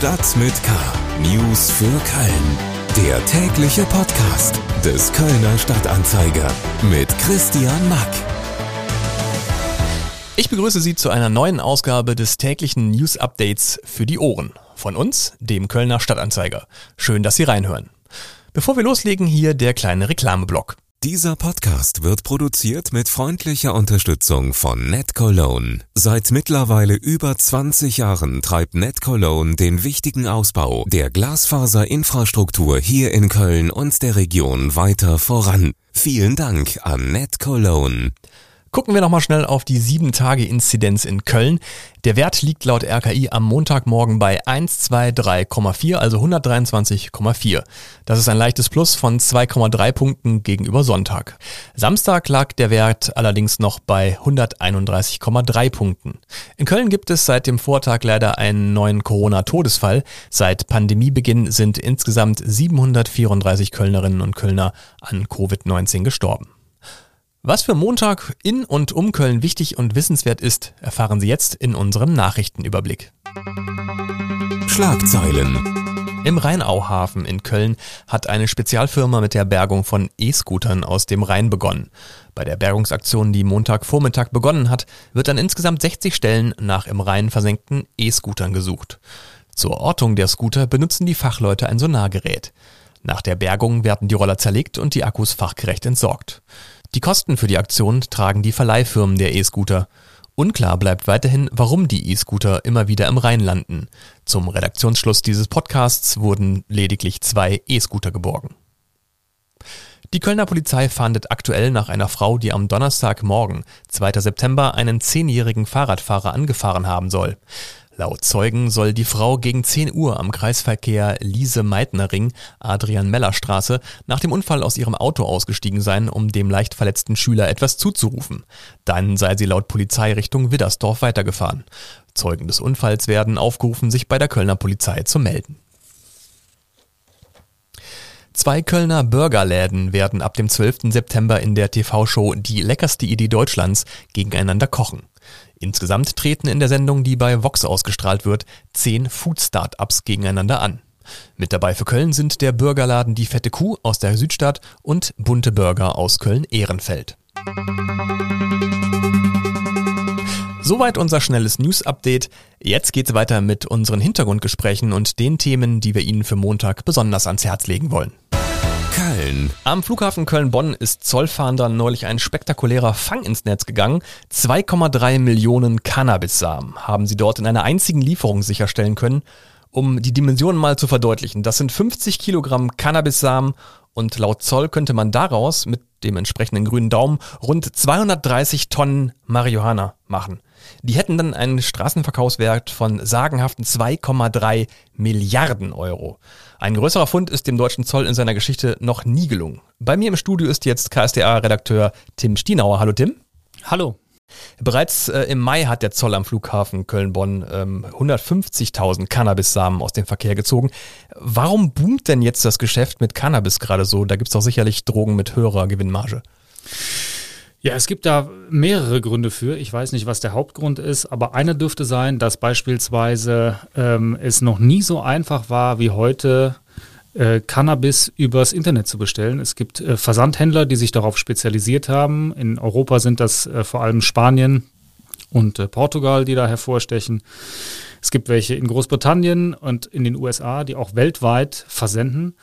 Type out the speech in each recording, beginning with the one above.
Stadt mit K. News für Köln. Der tägliche Podcast des Kölner Stadtanzeiger mit Christian Mack. Ich begrüße Sie zu einer neuen Ausgabe des täglichen News Updates für die Ohren. Von uns, dem Kölner Stadtanzeiger. Schön, dass Sie reinhören. Bevor wir loslegen, hier der kleine Reklameblock. Dieser Podcast wird produziert mit freundlicher Unterstützung von NetCologne. Seit mittlerweile über 20 Jahren treibt NetCologne den wichtigen Ausbau der Glasfaserinfrastruktur hier in Köln und der Region weiter voran. Vielen Dank an NetCologne. Gucken wir nochmal schnell auf die 7-Tage-Inzidenz in Köln. Der Wert liegt laut RKI am Montagmorgen bei 123,4, also 123,4. Das ist ein leichtes Plus von 2,3 Punkten gegenüber Sonntag. Samstag lag der Wert allerdings noch bei 131,3 Punkten. In Köln gibt es seit dem Vortag leider einen neuen Corona-Todesfall. Seit Pandemiebeginn sind insgesamt 734 Kölnerinnen und Kölner an Covid-19 gestorben. Was für Montag in und um Köln wichtig und wissenswert ist, erfahren Sie jetzt in unserem Nachrichtenüberblick. Schlagzeilen. Im Rheinauhafen in Köln hat eine Spezialfirma mit der Bergung von E-Scootern aus dem Rhein begonnen. Bei der Bergungsaktion, die Montagvormittag begonnen hat, wird an insgesamt 60 Stellen nach im Rhein versenkten E-Scootern gesucht. Zur Ortung der Scooter benutzen die Fachleute ein Sonargerät. Nach der Bergung werden die Roller zerlegt und die Akkus fachgerecht entsorgt. Die Kosten für die Aktion tragen die Verleihfirmen der E-Scooter. Unklar bleibt weiterhin, warum die E-Scooter immer wieder im Rhein landen. Zum Redaktionsschluss dieses Podcasts wurden lediglich zwei E-Scooter geborgen. Die Kölner Polizei fahndet aktuell nach einer Frau, die am Donnerstagmorgen, 2. September, einen zehnjährigen Fahrradfahrer angefahren haben soll. Laut Zeugen soll die Frau gegen 10 Uhr am Kreisverkehr Liese-Meitner-Ring, Adrian-Meller-Straße, nach dem Unfall aus ihrem Auto ausgestiegen sein, um dem leicht verletzten Schüler etwas zuzurufen. Dann sei sie laut Polizei Richtung Widdersdorf weitergefahren. Zeugen des Unfalls werden aufgerufen, sich bei der Kölner Polizei zu melden. Zwei Kölner Burgerläden werden ab dem 12. September in der TV-Show Die leckerste Idee Deutschlands gegeneinander kochen. Insgesamt treten in der Sendung, die bei Vox ausgestrahlt wird, zehn Food-Startups gegeneinander an. Mit dabei für Köln sind der Burgerladen Die Fette Kuh aus der Südstadt und Bunte Burger aus Köln-Ehrenfeld. Soweit unser schnelles News-Update. Jetzt geht's weiter mit unseren Hintergrundgesprächen und den Themen, die wir Ihnen für Montag besonders ans Herz legen wollen. Köln. Am Flughafen Köln-Bonn ist Zollfahndern neulich ein spektakulärer Fang ins Netz gegangen. 2,3 Millionen Cannabis-Samen haben sie dort in einer einzigen Lieferung sicherstellen können. Um die Dimensionen mal zu verdeutlichen, das sind 50 Kilogramm Cannabis-Samen und laut Zoll könnte man daraus mit dem entsprechenden grünen Daumen rund 230 Tonnen Marihuana machen. Die hätten dann einen Straßenverkaufswert von sagenhaften 2,3 Milliarden Euro. Ein größerer Fund ist dem deutschen Zoll in seiner Geschichte noch nie gelungen. Bei mir im Studio ist jetzt KSDA-Redakteur Tim Stienauer. Hallo Tim. Hallo. Bereits äh, im Mai hat der Zoll am Flughafen Köln-Bonn ähm, 150.000 Cannabis-Samen aus dem Verkehr gezogen. Warum boomt denn jetzt das Geschäft mit Cannabis gerade so? Da gibt's doch sicherlich Drogen mit höherer Gewinnmarge. Ja, es gibt da mehrere Gründe für. Ich weiß nicht, was der Hauptgrund ist, aber einer dürfte sein, dass beispielsweise ähm, es noch nie so einfach war wie heute, äh, Cannabis übers Internet zu bestellen. Es gibt äh, Versandhändler, die sich darauf spezialisiert haben. In Europa sind das äh, vor allem Spanien und äh, Portugal, die da hervorstechen. Es gibt welche in Großbritannien und in den USA, die auch weltweit versenden.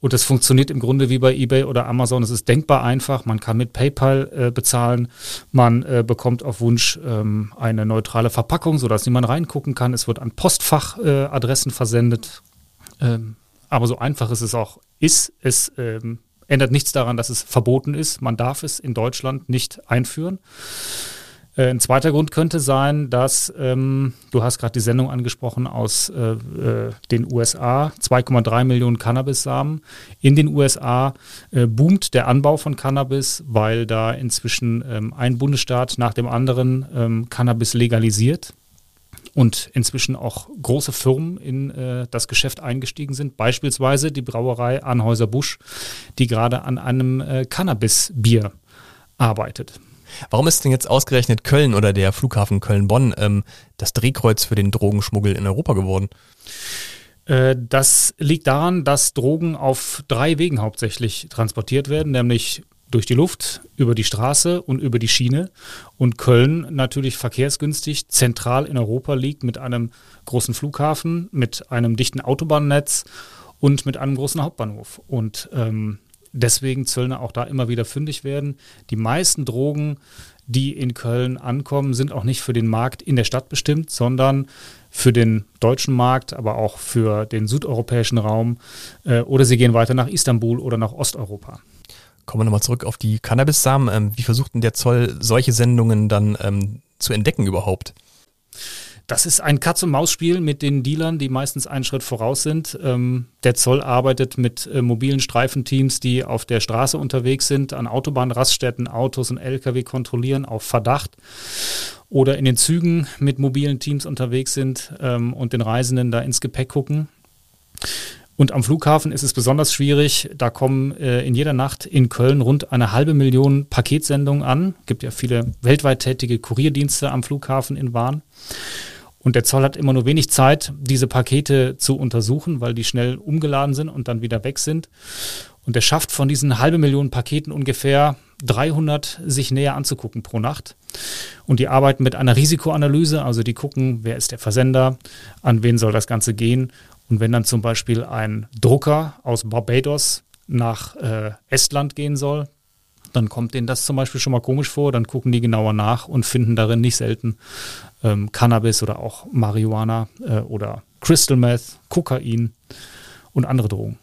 Und das funktioniert im Grunde wie bei eBay oder Amazon. Es ist denkbar einfach. Man kann mit PayPal äh, bezahlen. Man äh, bekommt auf Wunsch ähm, eine neutrale Verpackung, sodass niemand reingucken kann. Es wird an Postfachadressen äh, versendet. Ähm, aber so einfach es auch ist, es ähm, ändert nichts daran, dass es verboten ist. Man darf es in Deutschland nicht einführen. Äh, ein zweiter Grund könnte sein, dass ähm, du hast gerade die Sendung angesprochen aus äh, äh, den USA, 2,3 Millionen Cannabis-Samen. In den USA äh, boomt der Anbau von Cannabis, weil da inzwischen ähm, ein Bundesstaat nach dem anderen ähm, Cannabis legalisiert und inzwischen auch große Firmen in äh, das Geschäft eingestiegen sind. Beispielsweise die Brauerei Anhäuser-Busch, die gerade an einem äh, Cannabis-Bier arbeitet. Warum ist denn jetzt ausgerechnet Köln oder der Flughafen Köln-Bonn ähm, das Drehkreuz für den Drogenschmuggel in Europa geworden? Äh, das liegt daran, dass Drogen auf drei Wegen hauptsächlich transportiert werden, nämlich durch die Luft, über die Straße und über die Schiene. Und Köln natürlich verkehrsgünstig zentral in Europa liegt mit einem großen Flughafen, mit einem dichten Autobahnnetz und mit einem großen Hauptbahnhof. Und ähm, deswegen Zöllner auch da immer wieder fündig werden. Die meisten Drogen, die in Köln ankommen, sind auch nicht für den Markt in der Stadt bestimmt, sondern für den deutschen Markt, aber auch für den südeuropäischen Raum äh, oder sie gehen weiter nach Istanbul oder nach Osteuropa. Kommen wir nochmal zurück auf die Cannabis-Samen. Ähm, wie versucht denn der Zoll solche Sendungen dann ähm, zu entdecken überhaupt? Das ist ein Katz-und-Maus-Spiel mit den Dealern, die meistens einen Schritt voraus sind. Ähm, der Zoll arbeitet mit äh, mobilen Streifenteams, die auf der Straße unterwegs sind, an Autobahnraststätten Autos und Lkw kontrollieren auf Verdacht oder in den Zügen mit mobilen Teams unterwegs sind ähm, und den Reisenden da ins Gepäck gucken. Und am Flughafen ist es besonders schwierig. Da kommen äh, in jeder Nacht in Köln rund eine halbe Million Paketsendungen an. Es gibt ja viele weltweit tätige Kurierdienste am Flughafen in Wahn. Und der Zoll hat immer nur wenig Zeit, diese Pakete zu untersuchen, weil die schnell umgeladen sind und dann wieder weg sind. Und er schafft von diesen halbe Millionen Paketen ungefähr 300 sich näher anzugucken pro Nacht. Und die arbeiten mit einer Risikoanalyse, also die gucken, wer ist der Versender, an wen soll das Ganze gehen. Und wenn dann zum Beispiel ein Drucker aus Barbados nach äh, Estland gehen soll, dann kommt denen das zum Beispiel schon mal komisch vor, dann gucken die genauer nach und finden darin nicht selten ähm, Cannabis oder auch Marihuana äh, oder Crystal Meth, Kokain und andere Drogen.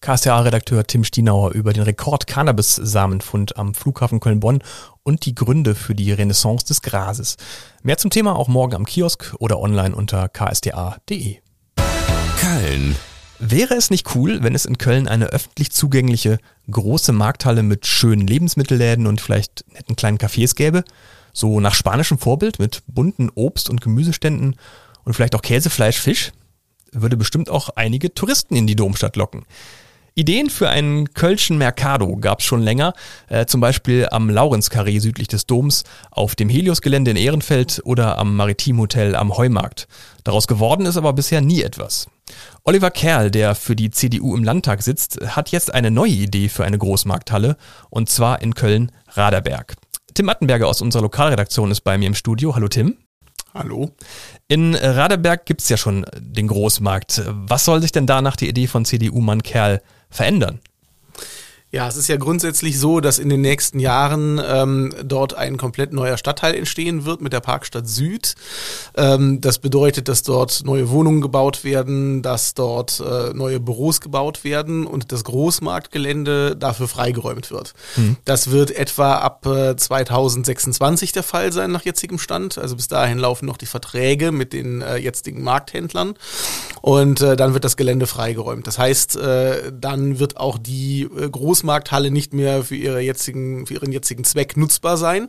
KSTA-Redakteur Tim Stienauer über den Rekord-Cannabis-Samenfund am Flughafen Köln-Bonn und die Gründe für die Renaissance des Grases. Mehr zum Thema auch morgen am Kiosk oder online unter ksta.de. Köln. Wäre es nicht cool, wenn es in Köln eine öffentlich zugängliche große Markthalle mit schönen Lebensmittelläden und vielleicht netten kleinen Cafés gäbe? So nach spanischem Vorbild mit bunten Obst- und Gemüseständen und vielleicht auch Käse, Fleisch, Fisch? Würde bestimmt auch einige Touristen in die Domstadt locken. Ideen für einen Kölschen Mercado gab es schon länger, äh, zum Beispiel am Laurenzkarree südlich des Doms, auf dem Helios-Gelände in Ehrenfeld oder am Maritimhotel am Heumarkt. Daraus geworden ist aber bisher nie etwas. Oliver Kerl, der für die CDU im Landtag sitzt, hat jetzt eine neue Idee für eine Großmarkthalle und zwar in Köln-Raderberg. Tim Attenberger aus unserer Lokalredaktion ist bei mir im Studio. Hallo Tim. Hallo. In Radeberg gibt's ja schon den Großmarkt. Was soll sich denn da nach der Idee von CDU-Mann Kerl verändern? Ja, es ist ja grundsätzlich so, dass in den nächsten Jahren ähm, dort ein komplett neuer Stadtteil entstehen wird mit der Parkstadt Süd. Ähm, das bedeutet, dass dort neue Wohnungen gebaut werden, dass dort äh, neue Büros gebaut werden und das Großmarktgelände dafür freigeräumt wird. Hm. Das wird etwa ab äh, 2026 der Fall sein nach jetzigem Stand. Also bis dahin laufen noch die Verträge mit den äh, jetzigen Markthändlern und äh, dann wird das Gelände freigeräumt. Das heißt, äh, dann wird auch die äh, Großmarkt Großmarkthalle nicht mehr für, ihre jetzigen, für ihren jetzigen Zweck nutzbar sein.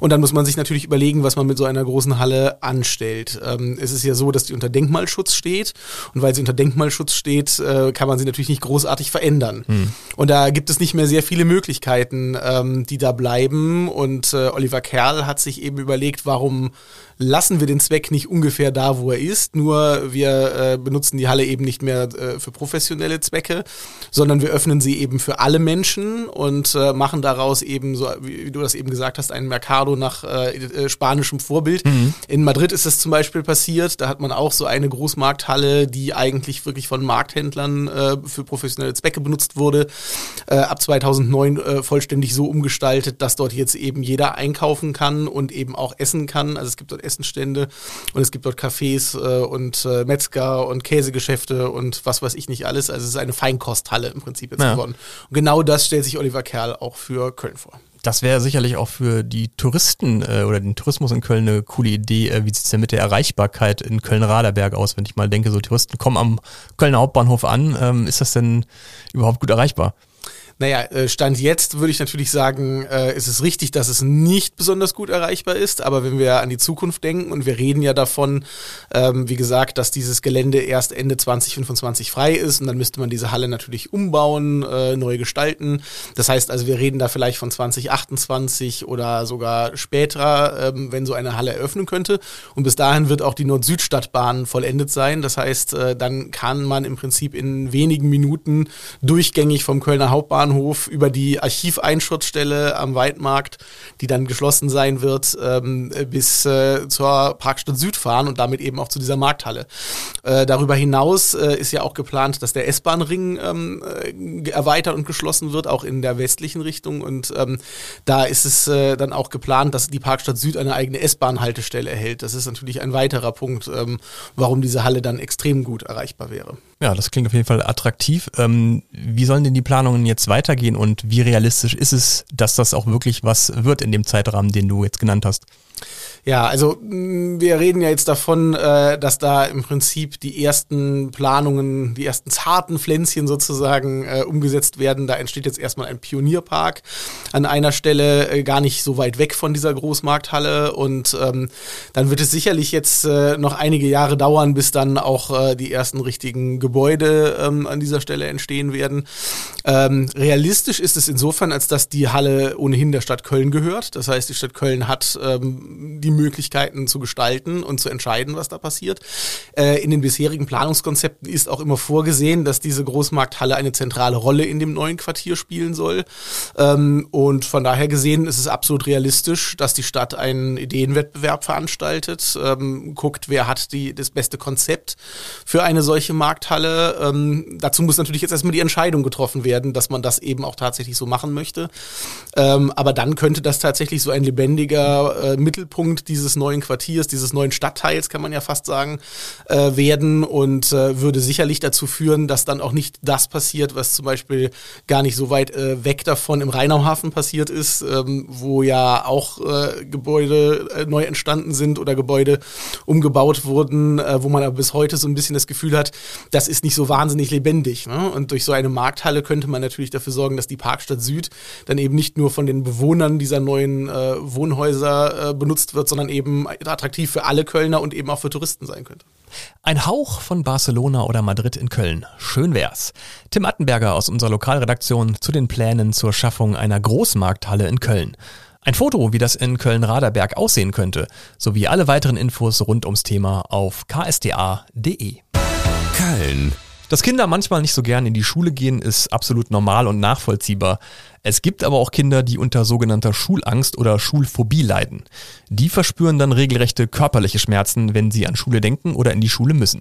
Und dann muss man sich natürlich überlegen, was man mit so einer großen Halle anstellt. Ähm, es ist ja so, dass die unter Denkmalschutz steht. Und weil sie unter Denkmalschutz steht, äh, kann man sie natürlich nicht großartig verändern. Hm. Und da gibt es nicht mehr sehr viele Möglichkeiten, ähm, die da bleiben. Und äh, Oliver Kerl hat sich eben überlegt, warum lassen wir den Zweck nicht ungefähr da, wo er ist, nur wir äh, benutzen die Halle eben nicht mehr äh, für professionelle Zwecke, sondern wir öffnen sie eben für alle Menschen und äh, machen daraus eben, so wie, wie, du das eben gesagt hast, ein Mercado nach äh, äh, spanischem Vorbild. Mhm. In Madrid ist das zum Beispiel passiert, da hat man auch so eine Großmarkthalle, die eigentlich wirklich von Markthändlern äh, für professionelle Zwecke benutzt wurde, ab 2009 vollständig so umgestaltet, dass dort jetzt eben jeder einkaufen kann und eben auch essen kann. Also es gibt dort Essenstände und es gibt dort Cafés äh, und äh, Metzger und Käsegeschäfte und was weiß ich nicht alles. Also es ist eine Feinkosthalle im Prinzip jetzt ja. geworden. Und genau das stellt sich Oliver Kerl auch für Köln vor. Das wäre sicherlich auch für die Touristen äh, oder den Tourismus in Köln eine coole Idee. Äh, wie sieht es denn mit der Erreichbarkeit in Köln-Raderberg aus? Wenn ich mal denke, so Touristen kommen am Kölner Hauptbahnhof an, ähm, ist das denn überhaupt gut erreichbar? Naja, äh, Stand jetzt würde ich natürlich sagen, äh, ist es richtig, dass es nicht besonders gut erreichbar ist. Aber wenn wir an die Zukunft denken und wir reden ja davon, ähm, wie gesagt, dass dieses Gelände erst Ende 2025 frei ist und dann müsste man diese Halle natürlich umbauen, äh, neu gestalten. Das heißt also, wir reden da vielleicht von 2028 oder sogar später, ähm, wenn so eine Halle eröffnen könnte. Und bis dahin wird auch die Nord-Süd-Stadtbahn vollendet sein. Das heißt, dann kann man im Prinzip in wenigen Minuten durchgängig vom Kölner Hauptbahnhof Bahnhof über die Archiveinschutzstelle am Weidmarkt, die dann geschlossen sein wird, ähm, bis äh, zur Parkstadt Süd fahren und damit eben auch zu dieser Markthalle. Äh, darüber hinaus äh, ist ja auch geplant, dass der S-Bahn-Ring ähm, äh, erweitert und geschlossen wird, auch in der westlichen Richtung. Und ähm, da ist es äh, dann auch geplant, dass die Parkstadt Süd eine eigene S-Bahn-Haltestelle erhält. Das ist natürlich ein weiterer Punkt, ähm, warum diese Halle dann extrem gut erreichbar wäre. Ja, das klingt auf jeden Fall attraktiv. Ähm, wie sollen denn die Planungen jetzt weitergehen und wie realistisch ist es, dass das auch wirklich was wird in dem Zeitrahmen, den du jetzt genannt hast? Ja, also mm, wir reden ja jetzt davon, äh, dass da im Prinzip die ersten Planungen, die ersten zarten Pflänzchen sozusagen äh, umgesetzt werden. Da entsteht jetzt erstmal ein Pionierpark an einer Stelle äh, gar nicht so weit weg von dieser Großmarkthalle und ähm, dann wird es sicherlich jetzt äh, noch einige Jahre dauern, bis dann auch äh, die ersten richtigen Gebäude ähm, an dieser Stelle entstehen werden. Ähm, realistisch ist es insofern, als dass die Halle ohnehin der Stadt Köln gehört. Das heißt, die Stadt Köln hat ähm, die Möglichkeiten zu gestalten und zu entscheiden, was da passiert. Äh, in den bisherigen Planungskonzepten ist auch immer vorgesehen, dass diese Großmarkthalle eine zentrale Rolle in dem neuen Quartier spielen soll. Ähm, und von daher gesehen ist es absolut realistisch, dass die Stadt einen Ideenwettbewerb veranstaltet, ähm, guckt, wer hat die, das beste Konzept für eine solche Markthalle. Ähm, dazu muss natürlich jetzt erstmal die Entscheidung getroffen werden, dass man das eben auch tatsächlich so machen möchte. Aber dann könnte das tatsächlich so ein lebendiger äh, Mittelpunkt dieses neuen Quartiers, dieses neuen Stadtteils, kann man ja fast sagen, äh, werden und äh, würde sicherlich dazu führen, dass dann auch nicht das passiert, was zum Beispiel gar nicht so weit äh, weg davon im Rheinauhafen passiert ist, ähm, wo ja auch äh, Gebäude äh, neu entstanden sind oder Gebäude umgebaut wurden, äh, wo man aber bis heute so ein bisschen das Gefühl hat, das ist nicht so wahnsinnig lebendig. Ne? Und durch so eine Markthalle könnte man natürlich dafür sorgen, dass die Parkstadt Süd dann eben nicht nur von den Bewohnern dieser neuen Wohnhäuser benutzt wird, sondern eben attraktiv für alle Kölner und eben auch für Touristen sein könnte. Ein Hauch von Barcelona oder Madrid in Köln. Schön wär's. Tim Attenberger aus unserer Lokalredaktion zu den Plänen zur Schaffung einer Großmarkthalle in Köln. Ein Foto, wie das in Köln-Raderberg aussehen könnte, sowie alle weiteren Infos rund ums Thema auf ksda.de. Köln. Dass Kinder manchmal nicht so gern in die Schule gehen, ist absolut normal und nachvollziehbar. Es gibt aber auch Kinder, die unter sogenannter Schulangst oder Schulphobie leiden. Die verspüren dann regelrechte körperliche Schmerzen, wenn sie an Schule denken oder in die Schule müssen.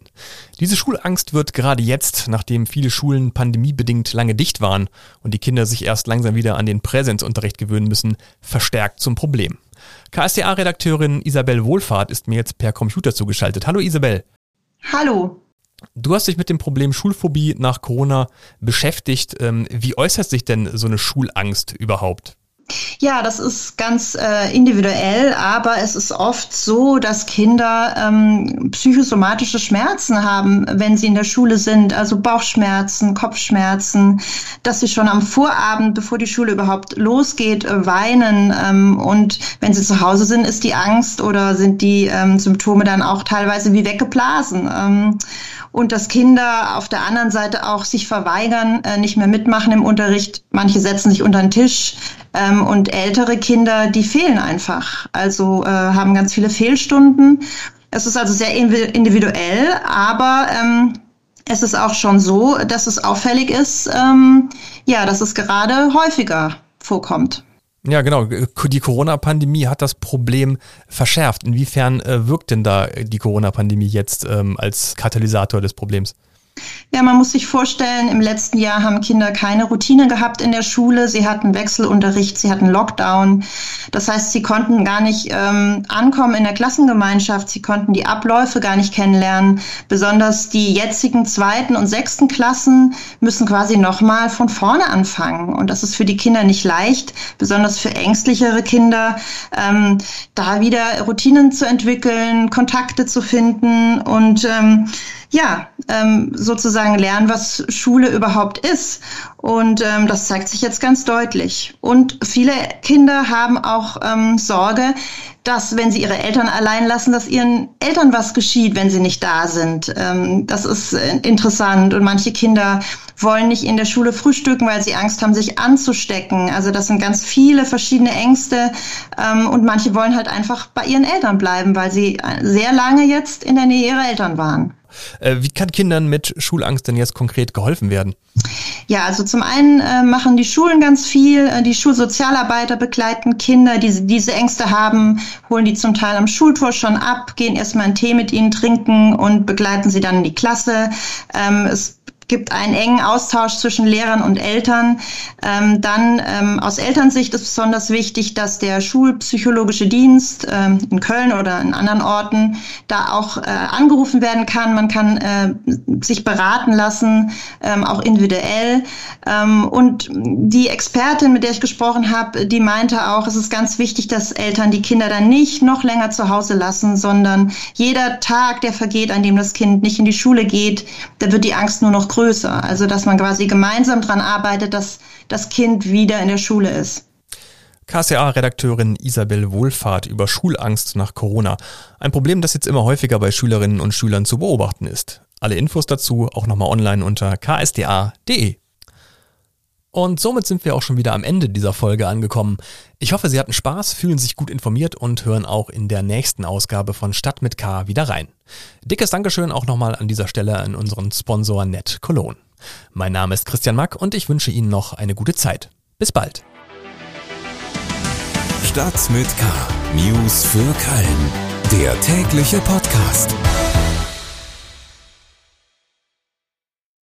Diese Schulangst wird gerade jetzt, nachdem viele Schulen pandemiebedingt lange dicht waren und die Kinder sich erst langsam wieder an den Präsenzunterricht gewöhnen müssen, verstärkt zum Problem. KSDA-Redakteurin Isabel Wohlfahrt ist mir jetzt per Computer zugeschaltet. Hallo Isabel. Hallo. Du hast dich mit dem Problem Schulphobie nach Corona beschäftigt. Ähm, wie äußert sich denn so eine Schulangst überhaupt? Ja, das ist ganz äh, individuell, aber es ist oft so, dass Kinder ähm, psychosomatische Schmerzen haben, wenn sie in der Schule sind, also Bauchschmerzen, Kopfschmerzen, dass sie schon am Vorabend, bevor die Schule überhaupt losgeht, äh, weinen. Ähm, und wenn sie zu Hause sind, ist die Angst oder sind die ähm, Symptome dann auch teilweise wie weggeblasen. Und dass Kinder auf der anderen Seite auch sich verweigern, äh, nicht mehr mitmachen im Unterricht. Manche setzen sich unter den Tisch ähm, und ältere Kinder, die fehlen einfach. Also äh, haben ganz viele Fehlstunden. Es ist also sehr individuell, aber ähm, es ist auch schon so, dass es auffällig ist, ähm, ja, dass es gerade häufiger vorkommt. Ja, genau. Die Corona-Pandemie hat das Problem verschärft. Inwiefern äh, wirkt denn da die Corona-Pandemie jetzt ähm, als Katalysator des Problems? Ja, man muss sich vorstellen, im letzten Jahr haben Kinder keine Routine gehabt in der Schule. Sie hatten Wechselunterricht, sie hatten Lockdown. Das heißt, sie konnten gar nicht ähm, ankommen in der Klassengemeinschaft. Sie konnten die Abläufe gar nicht kennenlernen. Besonders die jetzigen zweiten und sechsten Klassen müssen quasi nochmal von vorne anfangen. Und das ist für die Kinder nicht leicht, besonders für ängstlichere Kinder, ähm, da wieder Routinen zu entwickeln, Kontakte zu finden und ähm, ja, ähm, sozusagen lernen, was Schule überhaupt ist. Und ähm, das zeigt sich jetzt ganz deutlich. Und viele Kinder haben auch ähm, Sorge, dass, wenn sie ihre Eltern allein lassen, dass ihren Eltern was geschieht, wenn sie nicht da sind. Ähm, das ist äh, interessant. Und manche Kinder wollen nicht in der Schule frühstücken, weil sie Angst haben, sich anzustecken. Also das sind ganz viele verschiedene Ängste. Ähm, und manche wollen halt einfach bei ihren Eltern bleiben, weil sie sehr lange jetzt in der Nähe ihrer Eltern waren. Äh, wie kann Kindern mit Schulangst denn jetzt konkret geholfen werden? Ja, also zum einen äh, machen die Schulen ganz viel. Äh, die Schulsozialarbeiter begleiten Kinder, die diese Ängste haben, holen die zum Teil am Schultor schon ab, gehen erstmal einen Tee mit ihnen trinken und begleiten sie dann in die Klasse. Ähm, es gibt einen engen Austausch zwischen Lehrern und Eltern. Ähm, dann ähm, aus Elternsicht ist besonders wichtig, dass der Schulpsychologische Dienst ähm, in Köln oder in anderen Orten da auch äh, angerufen werden kann. Man kann äh, sich beraten lassen, ähm, auch individuell. Ähm, und die Expertin, mit der ich gesprochen habe, die meinte auch, es ist ganz wichtig, dass Eltern die Kinder dann nicht noch länger zu Hause lassen, sondern jeder Tag, der vergeht, an dem das Kind nicht in die Schule geht, da wird die Angst nur noch größer. Also dass man quasi gemeinsam daran arbeitet, dass das Kind wieder in der Schule ist. KCA-Redakteurin Isabel Wohlfahrt über Schulangst nach Corona. Ein Problem, das jetzt immer häufiger bei Schülerinnen und Schülern zu beobachten ist. Alle Infos dazu auch nochmal online unter ksda.de. Und somit sind wir auch schon wieder am Ende dieser Folge angekommen. Ich hoffe, Sie hatten Spaß, fühlen sich gut informiert und hören auch in der nächsten Ausgabe von Stadt mit K wieder rein. Dickes Dankeschön auch nochmal an dieser Stelle an unseren Sponsor Net Cologne. Mein Name ist Christian Mack und ich wünsche Ihnen noch eine gute Zeit. Bis bald. Stadt mit K. News für Köln. Der tägliche Podcast.